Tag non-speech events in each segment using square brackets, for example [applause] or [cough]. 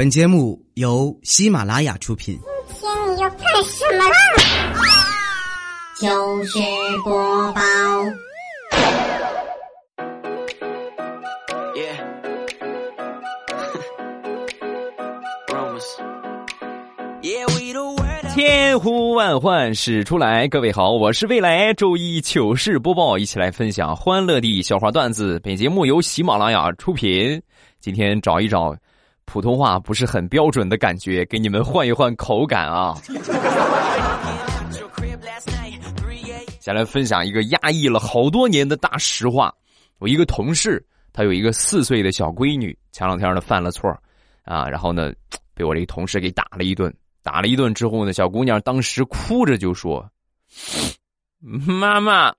本节目由喜马拉雅出品。今天你要干什么啦？糗事播报。[laughs] 千呼万唤始出来，各位好，我是未来周一糗事播报，一起来分享欢乐的笑话段子。本节目由喜马拉雅出品。今天找一找普通话不是很标准的感觉，给你们换一换口感啊。先来分享一个压抑了好多年的大实话。我一个同事，他有一个四岁的小闺女，前两天呢犯了错啊，然后呢被我这个同事给打了一顿。打了一顿之后呢，小姑娘当时哭着就说：“妈妈，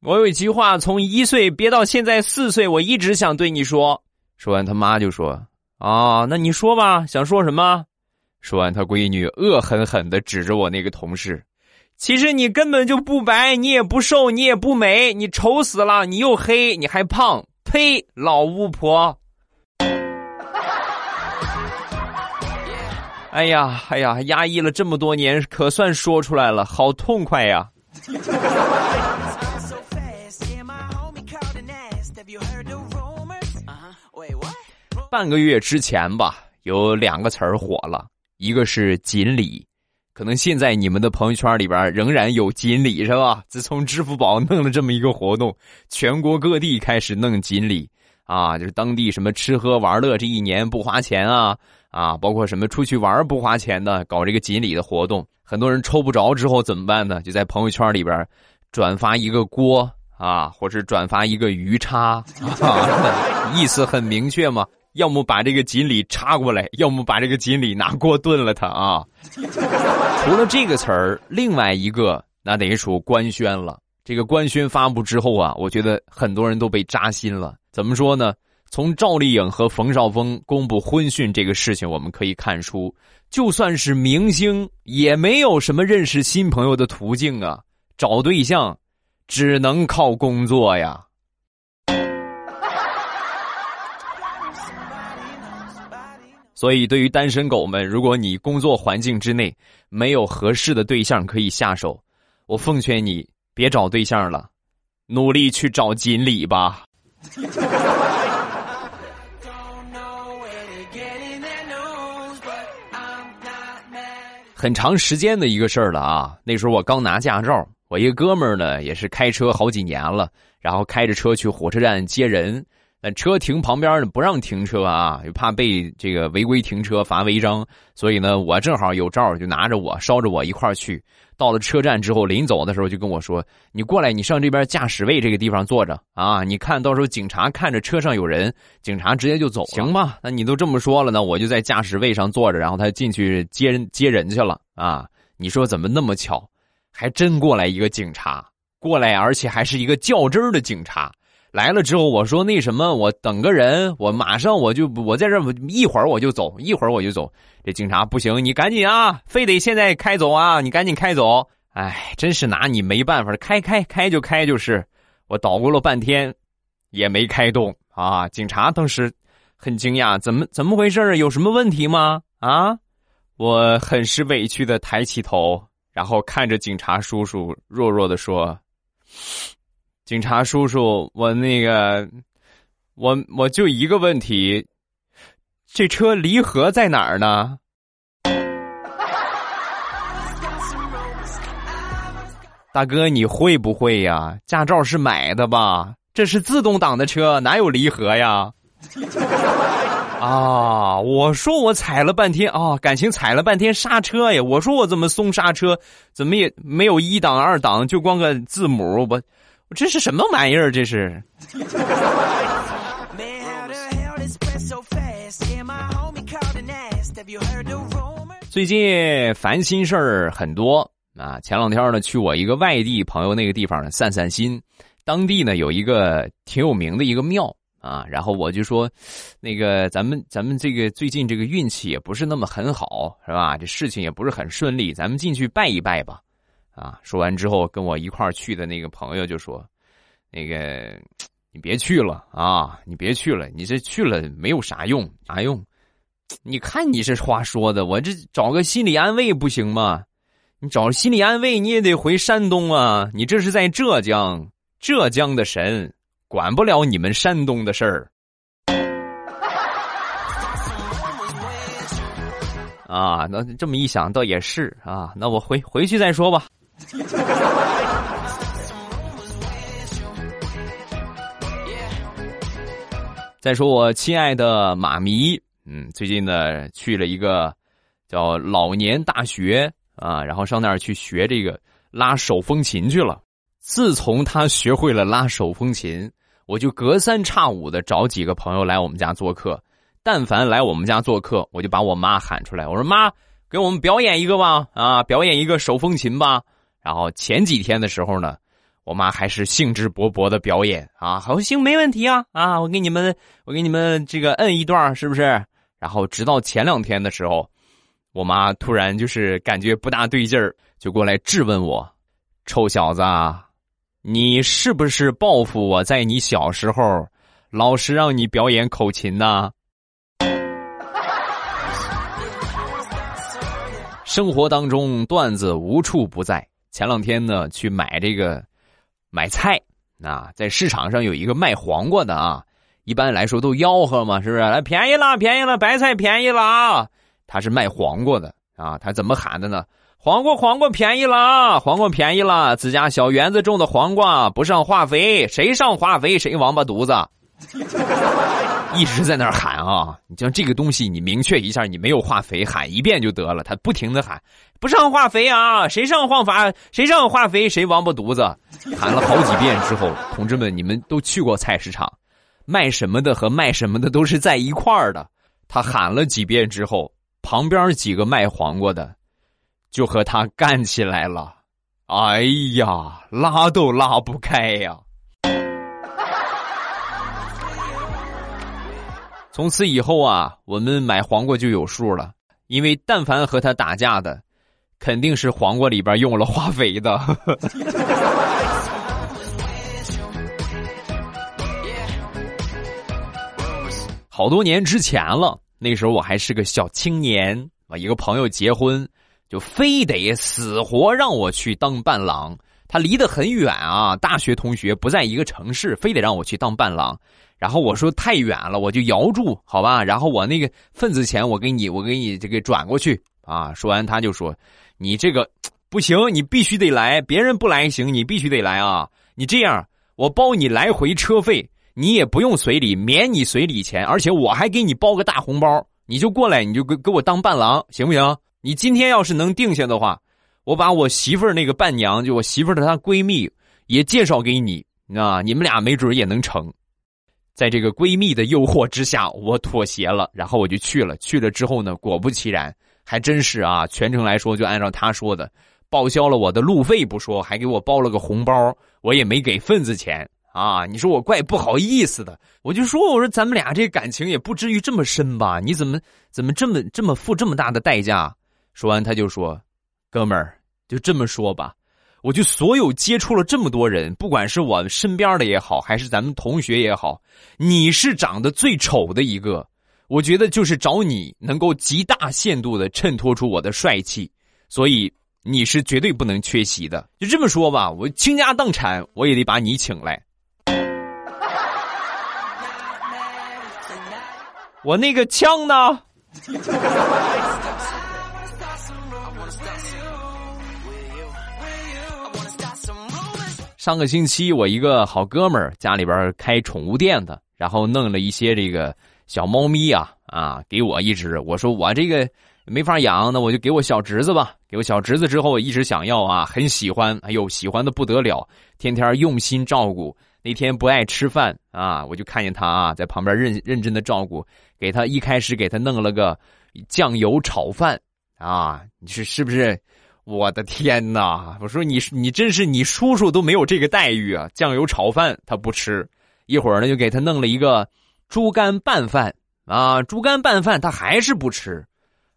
我有一句话从一岁憋到现在四岁，我一直想对你说。”说完，他妈就说：“啊，那你说吧，想说什么？”说完，他闺女恶狠狠地指着我那个同事。其实你根本就不白，你也不瘦，你也不美，你丑死了！你又黑，你还胖，呸！老巫婆！[laughs] 哎呀，哎呀，压抑了这么多年，可算说出来了，好痛快呀！半个月之前吧，有两个词儿火了，一个是锦鲤，可能现在你们的朋友圈里边仍然有锦鲤是吧？自从支付宝弄了这么一个活动，全国各地开始弄锦鲤啊，就是当地什么吃喝玩乐这一年不花钱啊啊，包括什么出去玩不花钱的，搞这个锦鲤的活动，很多人抽不着之后怎么办呢？就在朋友圈里边转发一个锅啊，或者转发一个鱼叉啊，[laughs] 意思很明确嘛。要么把这个锦鲤插过来，要么把这个锦鲤拿锅炖了它啊。[laughs] 除了这个词儿，另外一个那得属官宣了。这个官宣发布之后啊，我觉得很多人都被扎心了。怎么说呢？从赵丽颖和冯绍峰公布婚讯这个事情，我们可以看出，就算是明星，也没有什么认识新朋友的途径啊。找对象，只能靠工作呀。所以，对于单身狗们，如果你工作环境之内没有合适的对象可以下手，我奉劝你别找对象了，努力去找锦鲤吧。很长时间的一个事儿了啊！那时候我刚拿驾照，我一个哥们儿呢也是开车好几年了，然后开着车去火车站接人，但车停旁边呢不让停车啊，又怕被这个违规停车罚违章，所以呢我正好有照，就拿着我捎着我一块儿去。到了车站之后，临走的时候就跟我说：“你过来，你上这边驾驶位这个地方坐着啊！你看到时候警察看着车上有人，警察直接就走。行吧？那你都这么说了，那我就在驾驶位上坐着，然后他进去接人接人去了啊！你说怎么那么巧，还真过来一个警察过来，而且还是一个较真儿的警察。来了之后，我说那什么，我等个人，我马上我就我在这一会儿我就走，一会儿我就走。这警察不行，你赶紧啊，非得现在开走啊，你赶紧开走。哎，真是拿你没办法，开开开就开就是。我捣鼓了半天，也没开动啊。警察当时很惊讶，怎么怎么回事啊？有什么问题吗？啊？我很是委屈的抬起头，然后看着警察叔叔，弱弱的说。警察叔叔，我那个，我我就一个问题，这车离合在哪儿呢？大哥，你会不会呀？驾照是买的吧？这是自动挡的车，哪有离合呀？啊！我说我踩了半天啊，感情踩了半天刹车呀！我说我怎么松刹车，怎么也没有一档二档，就光个字母，我我这是什么玩意儿？这是。最近烦心事儿很多啊！前两天呢，去我一个外地朋友那个地方呢散散心，当地呢有一个挺有名的一个庙啊，然后我就说，那个咱们咱们这个最近这个运气也不是那么很好，是吧？这事情也不是很顺利，咱们进去拜一拜吧。啊，说完之后，跟我一块儿去的那个朋友就说：“那个，你别去了啊，你别去了，你这去了没有啥用，啥用？你看你这话说的，我这找个心理安慰不行吗？你找心理安慰，你也得回山东啊！你这是在浙江，浙江的神管不了你们山东的事儿。啊，那这么一想，倒也是啊。那我回回去再说吧。[laughs] 再说我亲爱的妈咪，嗯，最近呢去了一个叫老年大学啊，然后上那儿去学这个拉手风琴去了。自从他学会了拉手风琴，我就隔三差五的找几个朋友来我们家做客。但凡来我们家做客，我就把我妈喊出来，我说妈，给我们表演一个吧，啊，表演一个手风琴吧。然后前几天的时候呢。我妈还是兴致勃勃的表演啊，好行没问题啊啊！我给你们，我给你们这个摁一段，是不是？然后直到前两天的时候，我妈突然就是感觉不大对劲儿，就过来质问我：“臭小子，你是不是报复我在你小时候老是让你表演口琴呢？” [laughs] 生活当中段子无处不在。前两天呢，去买这个。买菜啊，在市场上有一个卖黄瓜的啊，一般来说都吆喝嘛，是不是？来便宜了，便宜了，白菜便宜了啊！他是卖黄瓜的啊，他怎么喊的呢？黄瓜，黄瓜便宜了，黄瓜便宜了，自家小园子种的黄瓜不上化肥，谁上化肥谁王八犊子。一直在那儿喊啊！你像这个东西，你明确一下，你没有化肥，喊一遍就得了。他不停的喊，不上化肥啊！谁上化肥？谁上化肥？谁王八犊子？喊了好几遍之后，同志们，你们都去过菜市场，卖什么的和卖什么的都是在一块儿的。他喊了几遍之后，旁边几个卖黄瓜的就和他干起来了。哎呀，拉都拉不开呀！从此以后啊，我们买黄瓜就有数了，因为但凡和他打架的，肯定是黄瓜里边用了化肥的。[laughs] 好多年之前了，那时候我还是个小青年啊，一个朋友结婚，就非得死活让我去当伴郎。他离得很远啊，大学同学不在一个城市，非得让我去当伴郎。然后我说太远了，我就摇住，好吧。然后我那个份子钱，我给你，我给你这个转过去啊。说完，他就说：“你这个不行，你必须得来，别人不来行，你必须得来啊。你这样，我包你来回车费，你也不用随礼，免你随礼钱，而且我还给你包个大红包，你就过来，你就给给我当伴郎，行不行？你今天要是能定下的话，我把我媳妇儿那个伴娘，就我媳妇儿的她闺蜜也介绍给你啊，你们俩没准也能成。”在这个闺蜜的诱惑之下，我妥协了，然后我就去了。去了之后呢，果不其然，还真是啊，全程来说就按照她说的，报销了我的路费不说，还给我包了个红包，我也没给份子钱啊。你说我怪不好意思的，我就说我说咱们俩这感情也不至于这么深吧？你怎么怎么这么这么付这么大的代价？说完他就说，哥们儿就这么说吧。我就所有接触了这么多人，不管是我身边的也好，还是咱们同学也好，你是长得最丑的一个。我觉得就是找你能够极大限度的衬托出我的帅气，所以你是绝对不能缺席的。就这么说吧，我倾家荡产我也得把你请来。我那个枪呢？[laughs] 上个星期，我一个好哥们儿家里边开宠物店的，然后弄了一些这个小猫咪啊啊，给我一只。我说我这个没法养，那我就给我小侄子吧。给我小侄子之后，一直想要啊，很喜欢，哎呦，喜欢的不得了，天天用心照顾。那天不爱吃饭啊，我就看见他啊，在旁边认认真的照顾，给他一开始给他弄了个酱油炒饭啊，你是是不是？我的天哪！我说你你真是你叔叔都没有这个待遇啊！酱油炒饭他不吃，一会儿呢就给他弄了一个猪肝拌饭啊，猪肝拌饭他还是不吃，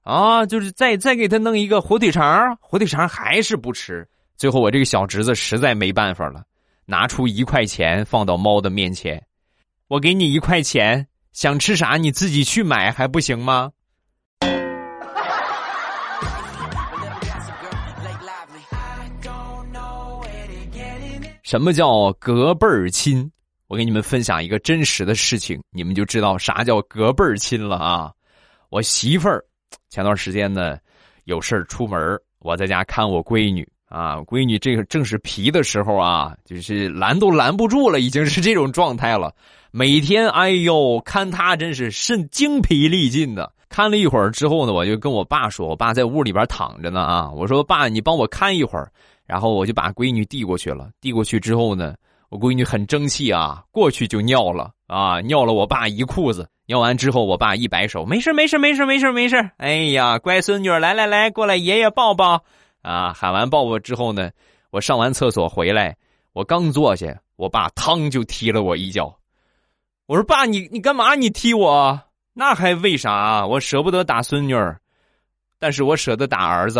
啊，就是再再给他弄一个火腿肠，火腿肠还是不吃。最后我这个小侄子实在没办法了，拿出一块钱放到猫的面前，我给你一块钱，想吃啥你自己去买还不行吗？什么叫隔辈儿亲？我给你们分享一个真实的事情，你们就知道啥叫隔辈儿亲了啊！我媳妇儿前段时间呢有事儿出门，我在家看我闺女啊，闺女这个正是皮的时候啊，就是拦都拦不住了，已经是这种状态了。每天哎呦，看她真是肾精疲力尽的。看了一会儿之后呢，我就跟我爸说，我爸在屋里边躺着呢啊，我说爸，你帮我看一会儿。然后我就把闺女递过去了，递过去之后呢。我闺女很争气啊，过去就尿了啊，尿了我爸一裤子。尿完之后，我爸一摆手，没事没事没事没事没事。哎呀，乖孙女，来来来，过来爷爷抱抱啊！喊完抱抱之后呢，我上完厕所回来，我刚坐下，我爸嘡就踢了我一脚。我说爸，你你干嘛？你踢我？那还为啥？我舍不得打孙女儿，但是我舍得打儿子。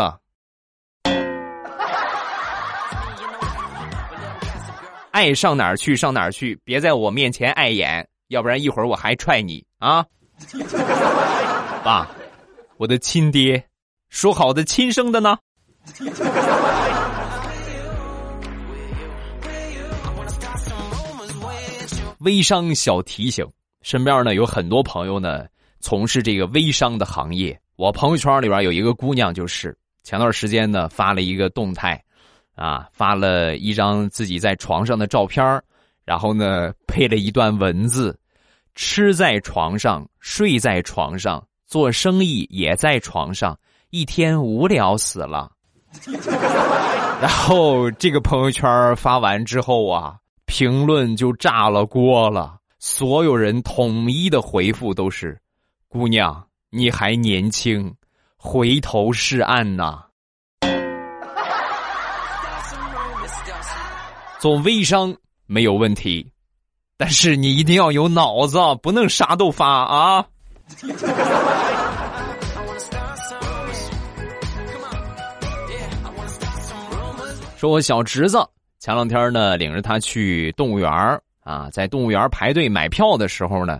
[laughs] 爱上哪儿去上哪儿去，别在我面前碍眼，要不然一会儿我还踹你啊！[laughs] 爸，我的亲爹，说好的亲生的呢？微商小提醒：身边呢有很多朋友呢从事这个微商的行业，我朋友圈里边有一个姑娘，就是前段时间呢发了一个动态。啊，发了一张自己在床上的照片然后呢配了一段文字：吃在床上，睡在床上，做生意也在床上，一天无聊死了。然后这个朋友圈发完之后啊，评论就炸了锅了，所有人统一的回复都是：“姑娘，你还年轻，回头是岸呐。[laughs] ”做微商没有问题，但是你一定要有脑子，不能啥都发啊！[laughs] 说我小侄子前两天呢，领着他去动物园啊，在动物园排队买票的时候呢，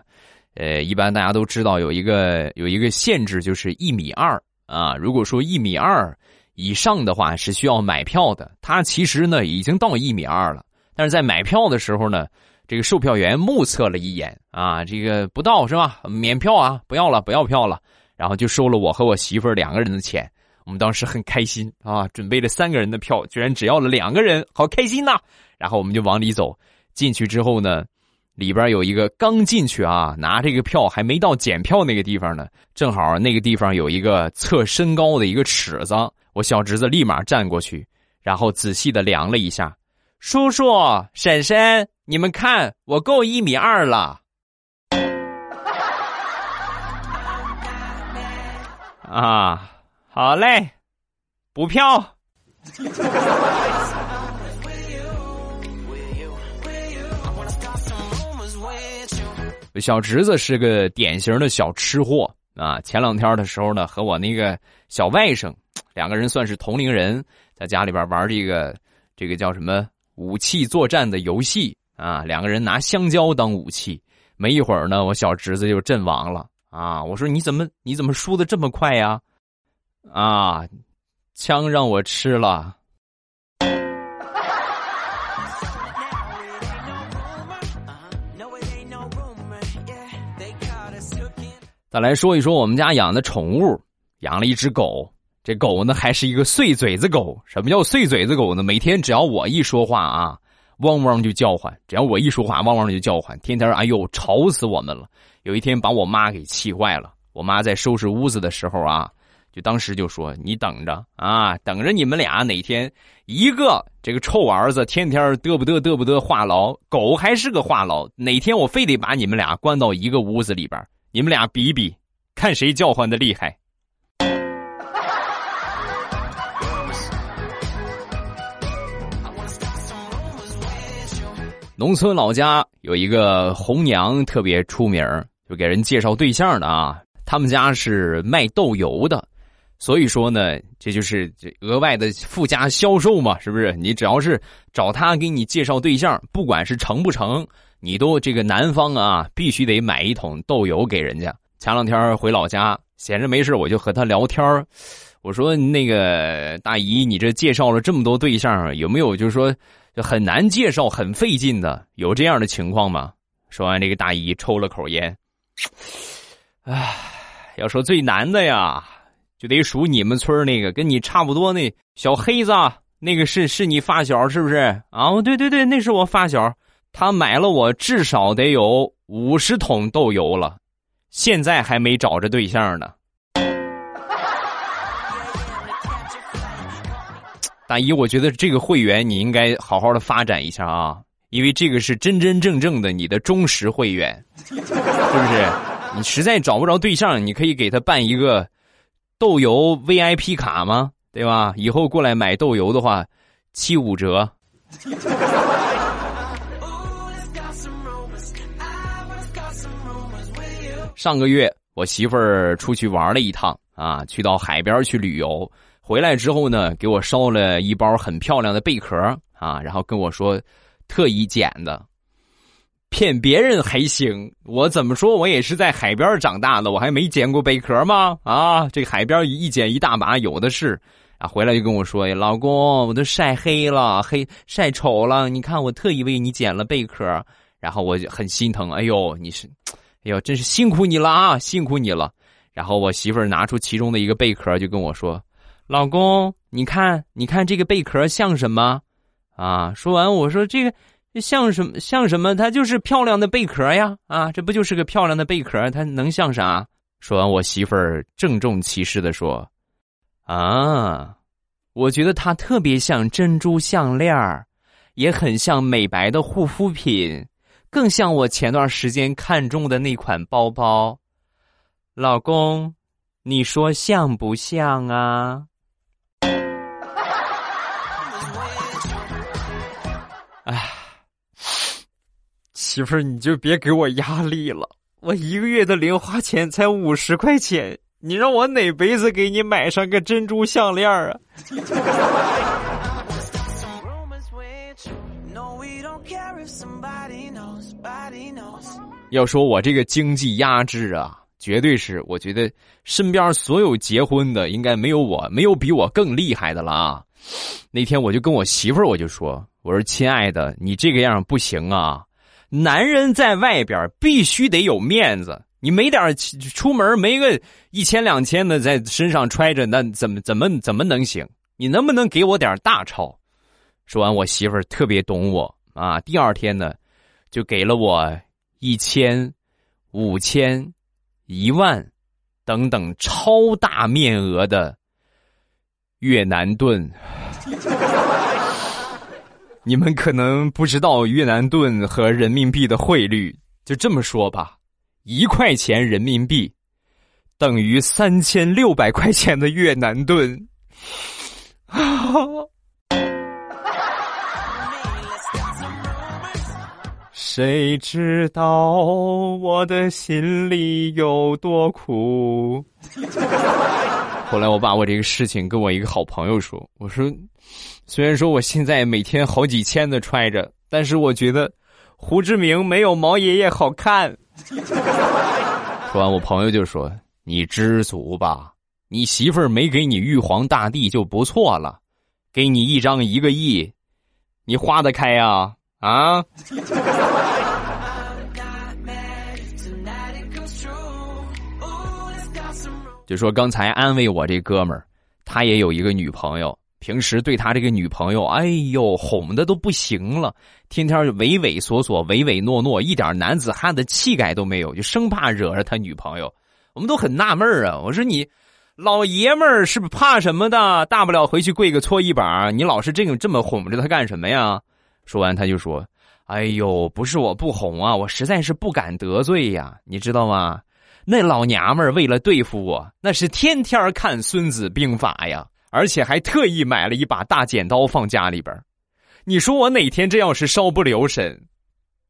呃，一般大家都知道有一个有一个限制，就是一米二啊。如果说一米二。以上的话是需要买票的，他其实呢已经到一米二了，但是在买票的时候呢，这个售票员目测了一眼啊，这个不到是吧？免票啊，不要了，不要票了，然后就收了我和我媳妇儿两个人的钱。我们当时很开心啊，准备了三个人的票，居然只要了两个人，好开心呐！然后我们就往里走，进去之后呢，里边有一个刚进去啊，拿这个票还没到检票那个地方呢，正好那个地方有一个测身高的一个尺子。我小侄子立马站过去，然后仔细的量了一下，叔叔、婶婶，你们看，我够一米二了。啊，好嘞，补票。小侄子是个典型的小吃货啊！前两天的时候呢，和我那个小外甥。两个人算是同龄人，在家里边玩这个这个叫什么武器作战的游戏啊？两个人拿香蕉当武器，没一会儿呢，我小侄子就阵亡了啊！我说你怎么你怎么输的这么快呀？啊，枪让我吃了。再来说一说我们家养的宠物，养了一只狗。这狗呢，还是一个碎嘴子狗。什么叫碎嘴子狗呢？每天只要我一说话啊，汪汪就叫唤；只要我一说话，汪汪就叫唤。天天哎呦，吵死我们了。有一天把我妈给气坏了。我妈在收拾屋子的时候啊，就当时就说：“你等着啊，等着你们俩哪天一个这个臭儿子天天嘚不嘚嘚不嘚话痨，狗还是个话痨。哪天我非得把你们俩关到一个屋子里边，你们俩比一比，看谁叫唤的厉害。”农村老家有一个红娘特别出名就给人介绍对象的啊。他们家是卖豆油的，所以说呢，这就是这额外的附加销售嘛，是不是？你只要是找他给你介绍对象，不管是成不成，你都这个男方啊，必须得买一桶豆油给人家。前两天回老家，闲着没事我就和他聊天我说那个大姨，你这介绍了这么多对象，有没有就是说？就很难介绍，很费劲的。有这样的情况吗？说完，这个大姨抽了口烟，唉，要说最难的呀，就得数你们村那个跟你差不多那小黑子，那个是是你发小是不是？啊，对对对，那是我发小，他买了我至少得有五十桶豆油了，现在还没找着对象呢。[laughs] 大姨，我觉得这个会员你应该好好的发展一下啊，因为这个是真真正正的你的忠实会员，[laughs] 是不是？你实在找不着对象，你可以给他办一个豆油 VIP 卡吗？对吧？以后过来买豆油的话，七五折。上个月我媳妇儿出去玩了一趟啊，去到海边去旅游。回来之后呢，给我捎了一包很漂亮的贝壳啊，然后跟我说，特意捡的。骗别人还行，我怎么说我也是在海边长大的，我还没捡过贝壳吗？啊，这海边一捡一大把，有的是。啊，回来就跟我说，老公，我都晒黑了，黑晒丑了，你看我特意为你捡了贝壳，然后我就很心疼。哎呦，你是，哎呦，真是辛苦你了啊，辛苦你了。然后我媳妇儿拿出其中的一个贝壳，就跟我说。老公，你看，你看这个贝壳像什么？啊！说完，我说这个像什么？像什么？它就是漂亮的贝壳呀！啊，这不就是个漂亮的贝壳？它能像啥？说完，我媳妇儿郑重其事的说：“啊，我觉得它特别像珍珠项链也很像美白的护肤品，更像我前段时间看中的那款包包。老公，你说像不像啊？”哎，媳妇儿，你就别给我压力了。我一个月的零花钱才五十块钱，你让我哪辈子给你买上个珍珠项链啊？要说我这个经济压制啊，绝对是我觉得身边所有结婚的，应该没有我没有比我更厉害的了啊。那天我就跟我媳妇儿，我就说。我说：“亲爱的，你这个样不行啊！男人在外边必须得有面子，你没点出门没个一千两千的在身上揣着，那怎么怎么怎么能行？你能不能给我点大钞？”说完，我媳妇儿特别懂我啊。第二天呢，就给了我一千、五千、一万等等超大面额的越南盾。你们可能不知道越南盾和人民币的汇率，就这么说吧，一块钱人民币等于三千六百块钱的越南盾。[laughs] 谁知道我的心里有多苦？后来我把我这个事情跟我一个好朋友说，我说。虽然说我现在每天好几千的揣着，但是我觉得胡志明没有毛爷爷好看。[laughs] 说完，我朋友就说：“你知足吧，你媳妇儿没给你玉皇大帝就不错了，给你一张一个亿，你花得开呀？啊？”就说刚才安慰我这哥们儿，他也有一个女朋友。平时对他这个女朋友，哎呦，哄的都不行了，天天畏畏缩缩、唯唯诺诺，一点男子汉的气概都没有，就生怕惹着他女朋友。我们都很纳闷啊，我说你老爷们儿是不是怕什么的？大不了回去跪个搓衣板，你老是这个这么哄着他干什么呀？说完他就说：“哎呦，不是我不哄啊，我实在是不敢得罪呀，你知道吗？那老娘们儿为了对付我，那是天天看《孙子兵法》呀。”而且还特意买了一把大剪刀放家里边你说我哪天这要是稍不留神，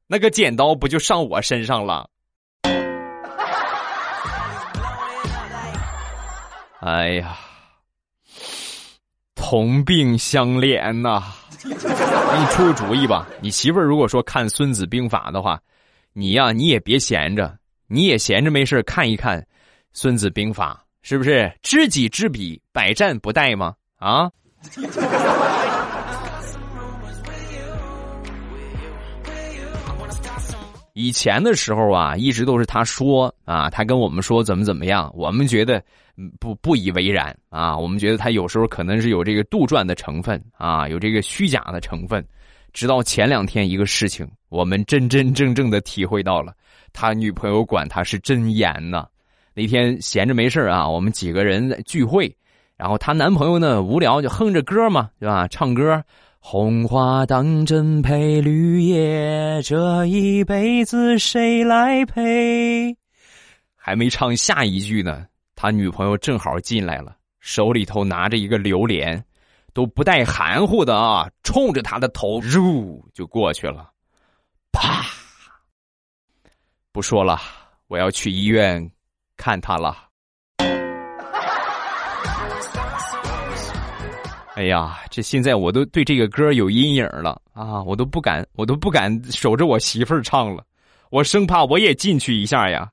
那个剪刀不就上我身上了？哎呀，同病相怜呐！给你出个主意吧，你媳妇儿如果说看《孙子兵法》的话，你呀你也别闲着，你也闲着没事看一看孙子兵法是不是？知己知彼百战不殆嘛啊？以前的时候啊一直都是他说啊他跟我们说怎么怎么样我们觉得不不以为然啊我们觉得他有时候可能是有这个杜撰的成分啊有这个虚假的成分直到前两天一个事情，我们真真正正的体会到了，他女朋友管他是真严呐。那天闲着没事啊，我们几个人在聚会，然后她男朋友呢无聊就哼着歌嘛，对吧？唱歌，红花当真配绿叶，这一辈子谁来陪？还没唱下一句呢，他女朋友正好进来了，手里头拿着一个榴莲。都不带含糊的啊，冲着他的头入就过去了，啪！不说了，我要去医院看他了。哎呀，这现在我都对这个歌有阴影了啊！我都不敢，我都不敢守着我媳妇儿唱了，我生怕我也进去一下呀。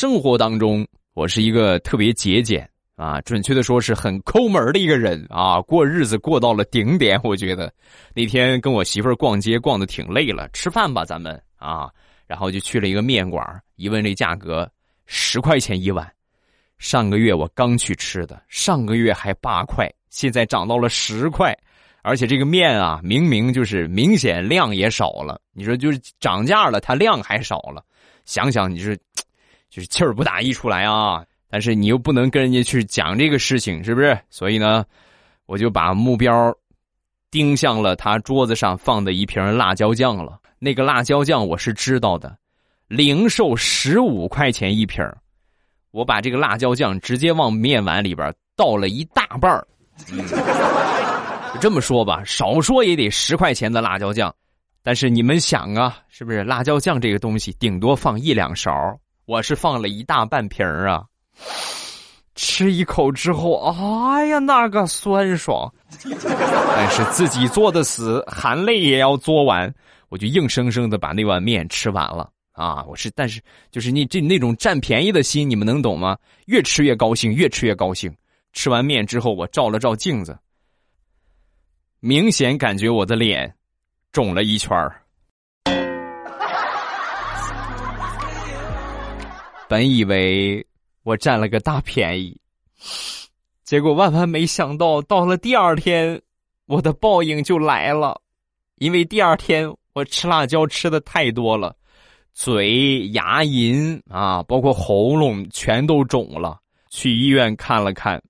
生活当中，我是一个特别节俭啊，准确的说是很抠门的一个人啊。过日子过到了顶点，我觉得那天跟我媳妇儿逛街逛的挺累了，吃饭吧咱们啊，然后就去了一个面馆一问这价格十块钱一碗，上个月我刚去吃的，上个月还八块，现在涨到了十块，而且这个面啊，明明就是明显量也少了，你说就是涨价了，它量还少了，想想你是。就是气儿不打一处来啊！但是你又不能跟人家去讲这个事情，是不是？所以呢，我就把目标盯向了他桌子上放的一瓶辣椒酱了。那个辣椒酱我是知道的，零售十五块钱一瓶我把这个辣椒酱直接往面碗里边倒了一大半儿。这么说吧，少说也得十块钱的辣椒酱。但是你们想啊，是不是辣椒酱这个东西顶多放一两勺？我是放了一大半瓶儿啊，吃一口之后，哎呀，那个酸爽！[laughs] 但是自己作的死，含泪也要作完，我就硬生生的把那碗面吃完了啊！我是，但是就是你这那种占便宜的心，你们能懂吗？越吃越高兴，越吃越高兴。吃完面之后，我照了照镜子，明显感觉我的脸肿了一圈儿。本以为我占了个大便宜，结果万万没想到，到了第二天，我的报应就来了。因为第二天我吃辣椒吃的太多了，嘴、牙龈啊，包括喉咙全都肿了。去医院看了看，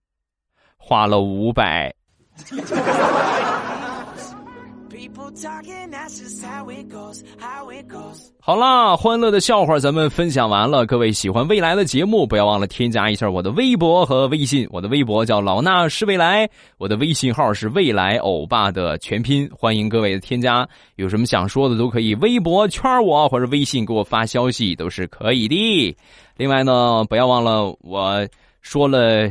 花了五百。[laughs] 好啦，欢乐的笑话咱们分享完了。各位喜欢未来的节目，不要忘了添加一下我的微博和微信。我的微博叫老衲是未来，我的微信号是未来欧巴的全拼。欢迎各位的添加，有什么想说的都可以微博圈我，或者微信给我发消息都是可以的。另外呢，不要忘了我说了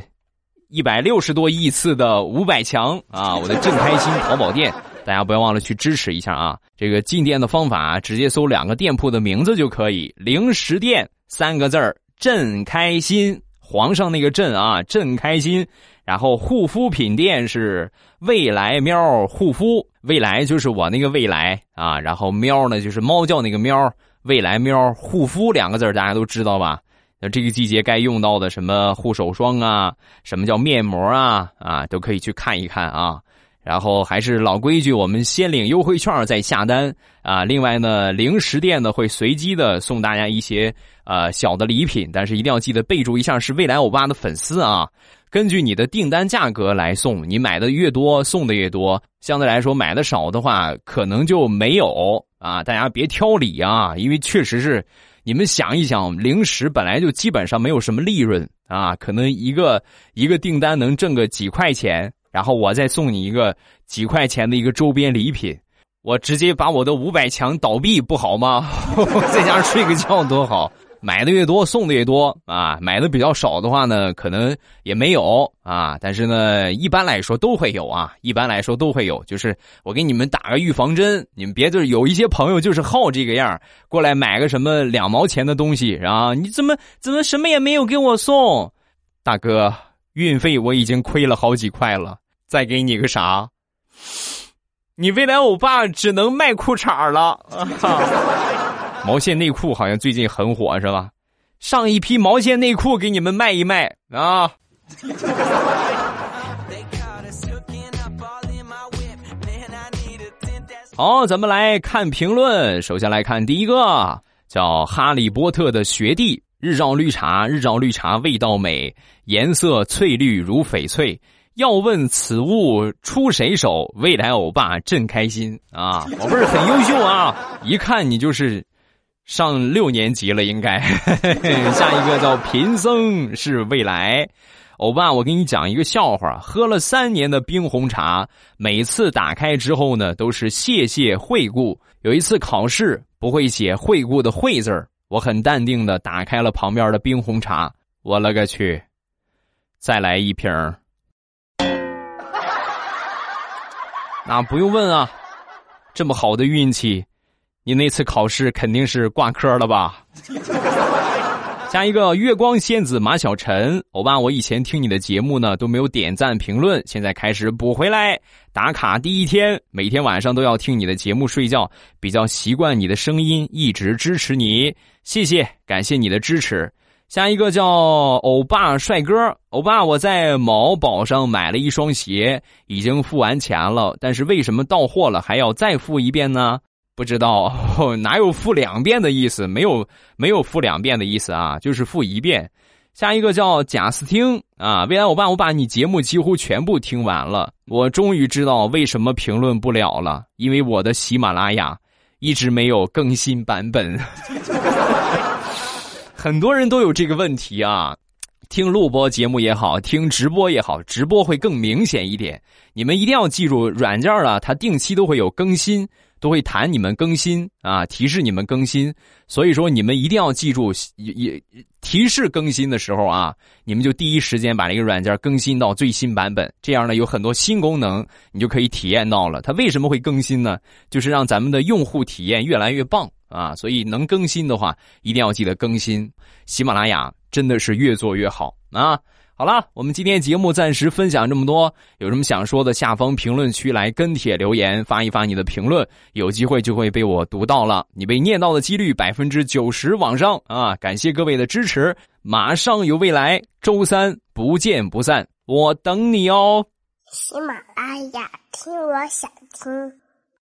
一百六十多亿次的五百强啊，[laughs] 我的正开心淘宝店。大家不要忘了去支持一下啊！这个进店的方法，直接搜两个店铺的名字就可以：零食店三个字儿，朕开心，皇上那个朕啊，朕开心。然后护肤品店是未来喵护肤，未来就是我那个未来啊。然后喵呢，就是猫叫那个喵，未来喵护肤两个字大家都知道吧？那这个季节该用到的什么护手霜啊，什么叫面膜啊，啊，都可以去看一看啊。然后还是老规矩，我们先领优惠券再下单啊。另外呢，零食店呢会随机的送大家一些呃小的礼品，但是一定要记得备注一下是未来欧巴的粉丝啊。根据你的订单价格来送，你买的越多送的越多，相对来说买的少的话可能就没有啊。大家别挑理啊，因为确实是你们想一想，零食本来就基本上没有什么利润啊，可能一个一个订单能挣个几块钱。然后我再送你一个几块钱的一个周边礼品，我直接把我的五百强倒闭不好吗？[laughs] 在家睡个觉多好！买的越多送的越多啊！买的比较少的话呢，可能也没有啊。但是呢，一般来说都会有啊。一般来说都会有，就是我给你们打个预防针，你们别就是有一些朋友就是好这个样过来买个什么两毛钱的东西，然后你怎么怎么什么也没有给我送，大哥。运费我已经亏了好几块了，再给你个啥？你未来欧巴只能卖裤衩了。毛线内裤好像最近很火，是吧？上一批毛线内裤给你们卖一卖啊！[laughs] 好，咱们来看评论。首先来看第一个，叫《哈利波特》的学弟，日照绿茶，日照绿茶味道美，颜色翠绿如翡翠。要问此物出谁手？未来欧巴真开心啊！宝贝儿很优秀啊，一看你就是上六年级了，应该。[laughs] 下一个叫贫僧是未来欧巴，我给你讲一个笑话：喝了三年的冰红茶，每次打开之后呢，都是谢谢惠顾。有一次考试不会写惠顾的惠字，我很淡定的打开了旁边的冰红茶，我勒个去！再来一瓶。[laughs] 那不用问啊，这么好的运气，你那次考试肯定是挂科了吧？下一个月光仙子马小晨，欧巴，我以前听你的节目呢都没有点赞评论，现在开始补回来。打卡第一天，每天晚上都要听你的节目睡觉，比较习惯你的声音，一直支持你，谢谢，感谢你的支持。下一个叫欧巴帅哥，欧巴，我在某宝上买了一双鞋，已经付完钱了，但是为什么到货了还要再付一遍呢？不知道，哪有付两遍的意思？没有，没有付两遍的意思啊，就是付一遍。下一个叫贾斯汀啊，未来欧巴，我把你节目几乎全部听完了，我终于知道为什么评论不了了，因为我的喜马拉雅一直没有更新版本。[laughs] 很多人都有这个问题啊，听录播节目也好，听直播也好，直播会更明显一点。你们一定要记住，软件啊，它定期都会有更新，都会弹你们更新啊，提示你们更新。所以说，你们一定要记住，也也提示更新的时候啊，你们就第一时间把这个软件更新到最新版本。这样呢，有很多新功能，你就可以体验到了。它为什么会更新呢？就是让咱们的用户体验越来越棒。啊，所以能更新的话，一定要记得更新。喜马拉雅真的是越做越好啊！好了，我们今天节目暂时分享这么多，有什么想说的，下方评论区来跟帖留言，发一发你的评论，有机会就会被我读到了，你被念到的几率百分之九十往上啊！感谢各位的支持，马上有未来，周三不见不散，我等你哦。喜马拉雅听，我想听。